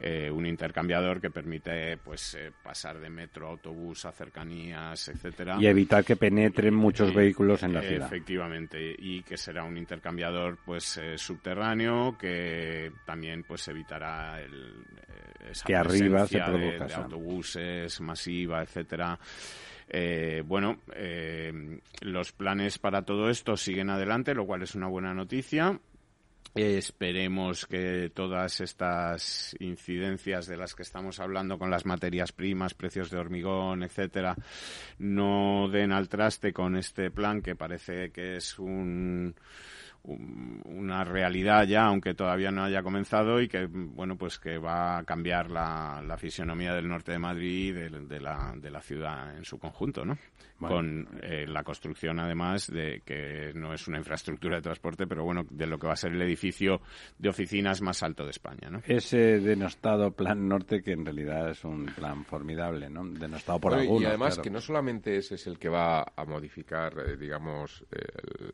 Eh, un intercambiador que permite pues eh, pasar de metro a autobús a cercanías, etcétera. Y evitar que penetren muchos vehículos en la ciudad. Efectivamente, y que será un intercambiador pues eh, subterráneo que también pues evitará el, esa que arriba se de, de autobuses masiva, etcétera. bueno, los planes para todo esto siguen adelante, lo cual es una buena noticia. Esperemos que todas estas incidencias de las que estamos hablando con las materias primas, precios de hormigón, etcétera, no den al traste con este plan que parece que es un una realidad ya, aunque todavía no haya comenzado y que bueno pues que va a cambiar la, la fisionomía del norte de Madrid y de, la, de la ciudad en su conjunto, ¿no? Con eh, la construcción además de que no es una infraestructura de transporte, pero bueno de lo que va a ser el edificio de oficinas más alto de España, ¿no? Ese denostado plan norte que en realidad es un plan formidable, ¿no? Denostado por algunos. Y además que no solamente ese es el que va a modificar, eh, digamos, el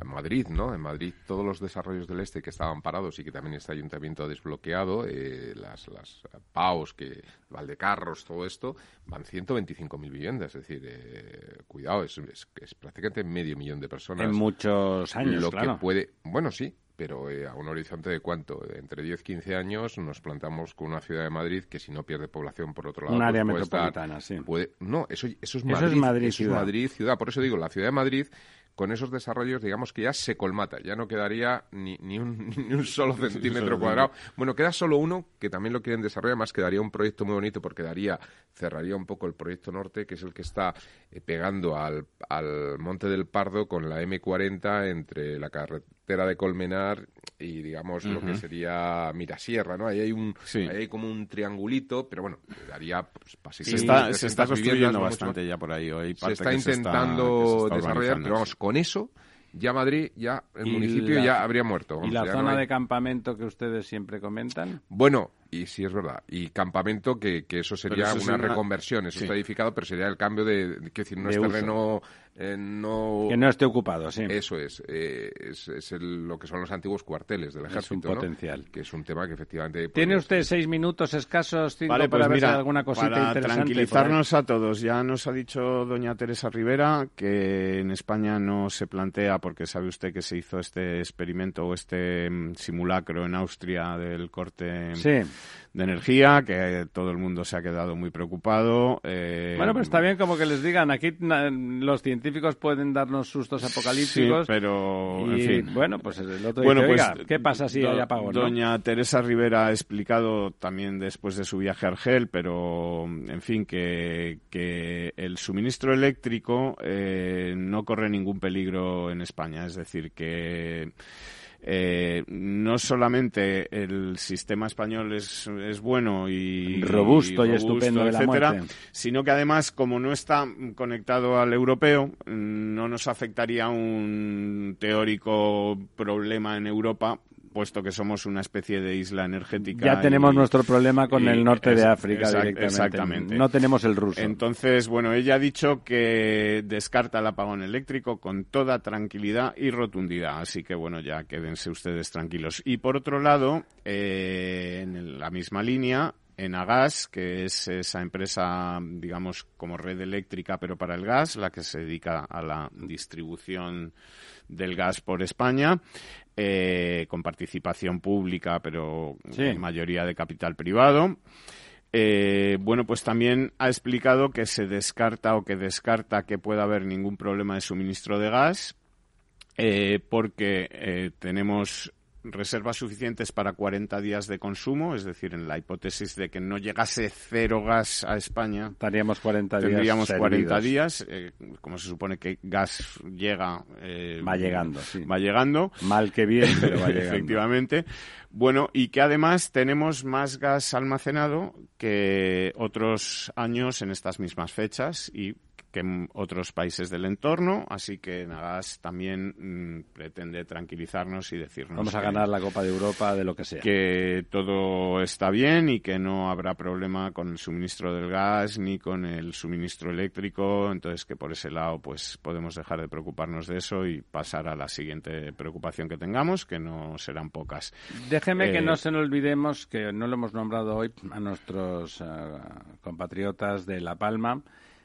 en Madrid, ¿no? En Madrid todos los desarrollos del este que estaban parados y que también este ayuntamiento ha desbloqueado, eh, las, las PAOs, que, Valdecarros, todo esto, van 125.000 viviendas. Es decir, eh, cuidado, es, es, prácticamente medio millón de personas. En muchos años, Lo que puede, bueno, sí, pero eh, a un horizonte de cuánto, entre 10 15 años nos plantamos con una ciudad de Madrid que si no pierde población por otro lado, un área pues metropolitana, sí. Puede, no, eso, eso es Madrid, eso es Madrid, eso ciudad. Es Madrid ciudad. Por eso digo, la ciudad de Madrid con esos desarrollos, digamos que ya se colmata, ya no quedaría ni, ni, un, ni un solo centímetro cuadrado. Bueno, queda solo uno, que también lo quieren desarrollar, más quedaría un proyecto muy bonito porque daría, cerraría un poco el proyecto norte, que es el que está eh, pegando al, al Monte del Pardo con la M40 entre la carretera de Colmenar y digamos lo que sería Mirasierra, ¿no? Ahí hay un ahí hay como un triangulito, pero bueno, daría pues, se está, se está construyendo bastante ya por ahí. Hay se está intentando desarrollar, pero vamos, con eso ya Madrid, ya el municipio ya habría muerto. ¿Y la zona de campamento que ustedes siempre comentan? Bueno, y sí es verdad. Y campamento, que, que eso sería una, reconversión. Eso está edificado, pero sería el cambio de, que decir, no es terreno eh, no... Que no esté ocupado, sí. Eso es. Eh, es, lo que son los antiguos cuarteles del ejército. Es un potencial. Que es un tema que efectivamente... ¿Tiene usted seis minutos escasos, cinco, para pues ver alguna cosita para tranquilizarnos a todos. Ya nos ha dicho doña Teresa Rivera que en España no se plantea, porque sabe usted que se hizo este experimento o este mm, simulacro en Austria del corte... Sí de energía, que todo el mundo se ha quedado muy preocupado. Eh, bueno, pero está bien como que les digan, aquí los científicos pueden darnos sustos apocalípticos. Sí, pero, en fin. Bueno, pues el otro bueno, pues, ¿qué pasa si hay apagón? Doña Teresa Rivera ha explicado también después de su viaje a Argel, pero, en fin, que, que el suministro eléctrico eh, no corre ningún peligro en España. Es decir, que eh, no solamente el sistema español es, es bueno y robusto y, estupendo etcétera, sino que además como no está conectado al europeo no nos afectaría un teórico problema en Europa puesto que somos una especie de isla energética. Ya tenemos nuestro problema con el norte de África directamente. Exactamente. No tenemos el ruso. Entonces, bueno, ella ha dicho que descarta el apagón eléctrico con toda tranquilidad y rotundidad. Así que, bueno, ya quédense ustedes tranquilos. Y por otro lado, eh, en la misma línea, Enagas, que es esa empresa, digamos, como red eléctrica, pero para el gas, la que se dedica a la distribución del gas por España, eh, con participación pública, pero en mayoría de capital privado. Eh, bueno, pues también ha explicado que se descarta o que descarta que pueda haber ningún problema de suministro de gas, eh, porque tenemos reservas suficientes para 40 días de consumo, es decir, en la hipótesis de que no llegase cero gas a España, estaríamos 40 días. Tendríamos 40 días, eh, como se supone que gas llega. Eh, va llegando, Va llegando. Mal que bien, pero va llegando. Efectivamente. Bueno, y que además tenemos más gas almacenado que otros años en estas mismas fechas y que en otros países del entorno, así que Nagas también mm, pretende tranquilizarnos y decirnos vamos a ganar la Copa de Europa de lo que sea. Que todo está bien y que no habrá problema con el suministro del gas ni con el suministro eléctrico, entonces que por ese lado pues podemos dejar de preocuparnos de eso y pasar a la siguiente preocupación que tengamos, que no serán pocas. Déjeme que eh, no se nos olvidemos que no lo hemos nombrado hoy a nuestros eh, compatriotas de La Palma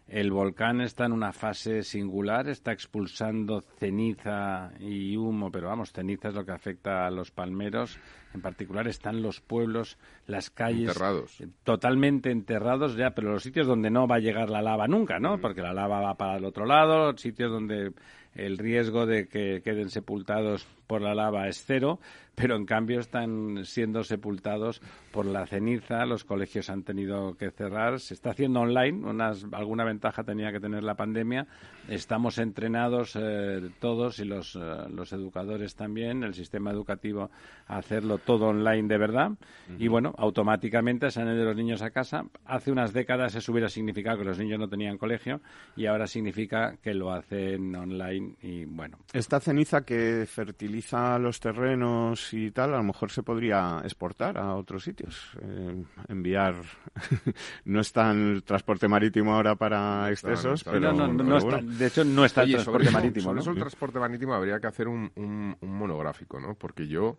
el volcán está en una fase singular, está expulsando ceniza y humo, pero vamos, ceniza es lo que afecta a los palmeros. En particular están los pueblos, las calles enterrados. totalmente enterrados ya, pero los sitios donde no va a llegar la lava nunca, ¿no? Mm. Porque la lava va para el otro lado, sitios donde el riesgo de que queden sepultados por la lava es cero, pero en cambio están siendo sepultados por la ceniza, los colegios han tenido que cerrar, se está haciendo online, unas, alguna ventaja tenía que tener la pandemia, estamos entrenados eh, todos y los, eh, los educadores también, el sistema educativo a hacerlo todo online de verdad y bueno, automáticamente se han ido los niños a casa. Hace unas décadas eso hubiera significado que los niños no tenían colegio y ahora significa que lo hacen online y bueno. Esta ceniza que fertiliza los terrenos y tal, a lo mejor se podría exportar a otros sitios. Eh, enviar. no está en el transporte marítimo ahora para excesos, pero. de hecho, no está el transporte marítimo. ¿no? el transporte marítimo habría que hacer un, un, monográfico, ¿no? Porque yo.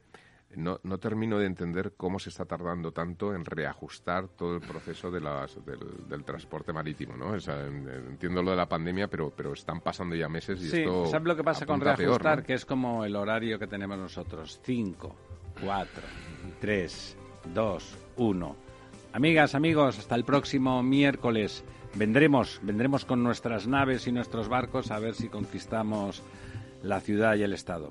No, no, termino de entender cómo se está tardando tanto en reajustar todo el proceso de las, del, transporte marítimo, ¿no? entiendo lo de la pandemia, pero, pero están pasando ya meses y sí, esto ¿sabes lo que pasa con reajustar? Que es como el horario que tenemos nosotros. Cinco, cuatro, tres, dos, uno. Amigas, amigos, hasta el próximo miércoles. Vendremos, vendremos con nuestras naves y nuestros barcos a ver si conquistamos la ciudad y el Estado.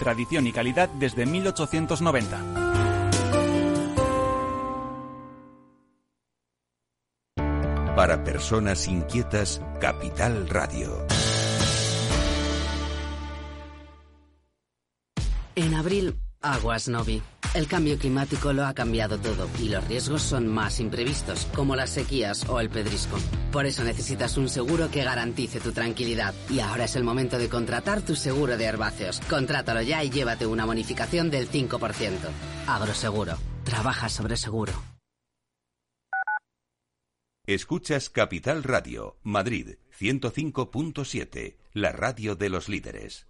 tradición y calidad desde 1890. Para personas inquietas, Capital Radio. En abril, aguas Novi. El cambio climático lo ha cambiado todo y los riesgos son más imprevistos, como las sequías o el pedrisco. Por eso necesitas un seguro que garantice tu tranquilidad. Y ahora es el momento de contratar tu seguro de herbáceos. Contrátalo ya y llévate una bonificación del 5%. Agroseguro. Trabaja sobre seguro. Escuchas Capital Radio, Madrid 105.7, la radio de los líderes.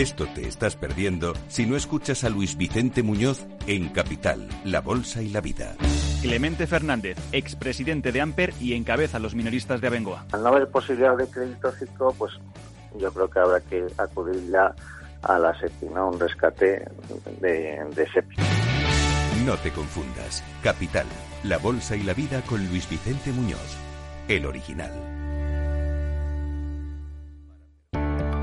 Esto te estás perdiendo si no escuchas a Luis Vicente Muñoz en Capital, La Bolsa y la Vida. Clemente Fernández, expresidente de Amper y encabeza a los minoristas de Abengoa. Al no haber posibilidad de crédito fijo, pues yo creo que habrá que acudir ya a la SEPI, ¿no? Un rescate de, de SEPI. No te confundas. Capital, La Bolsa y la Vida con Luis Vicente Muñoz. El original.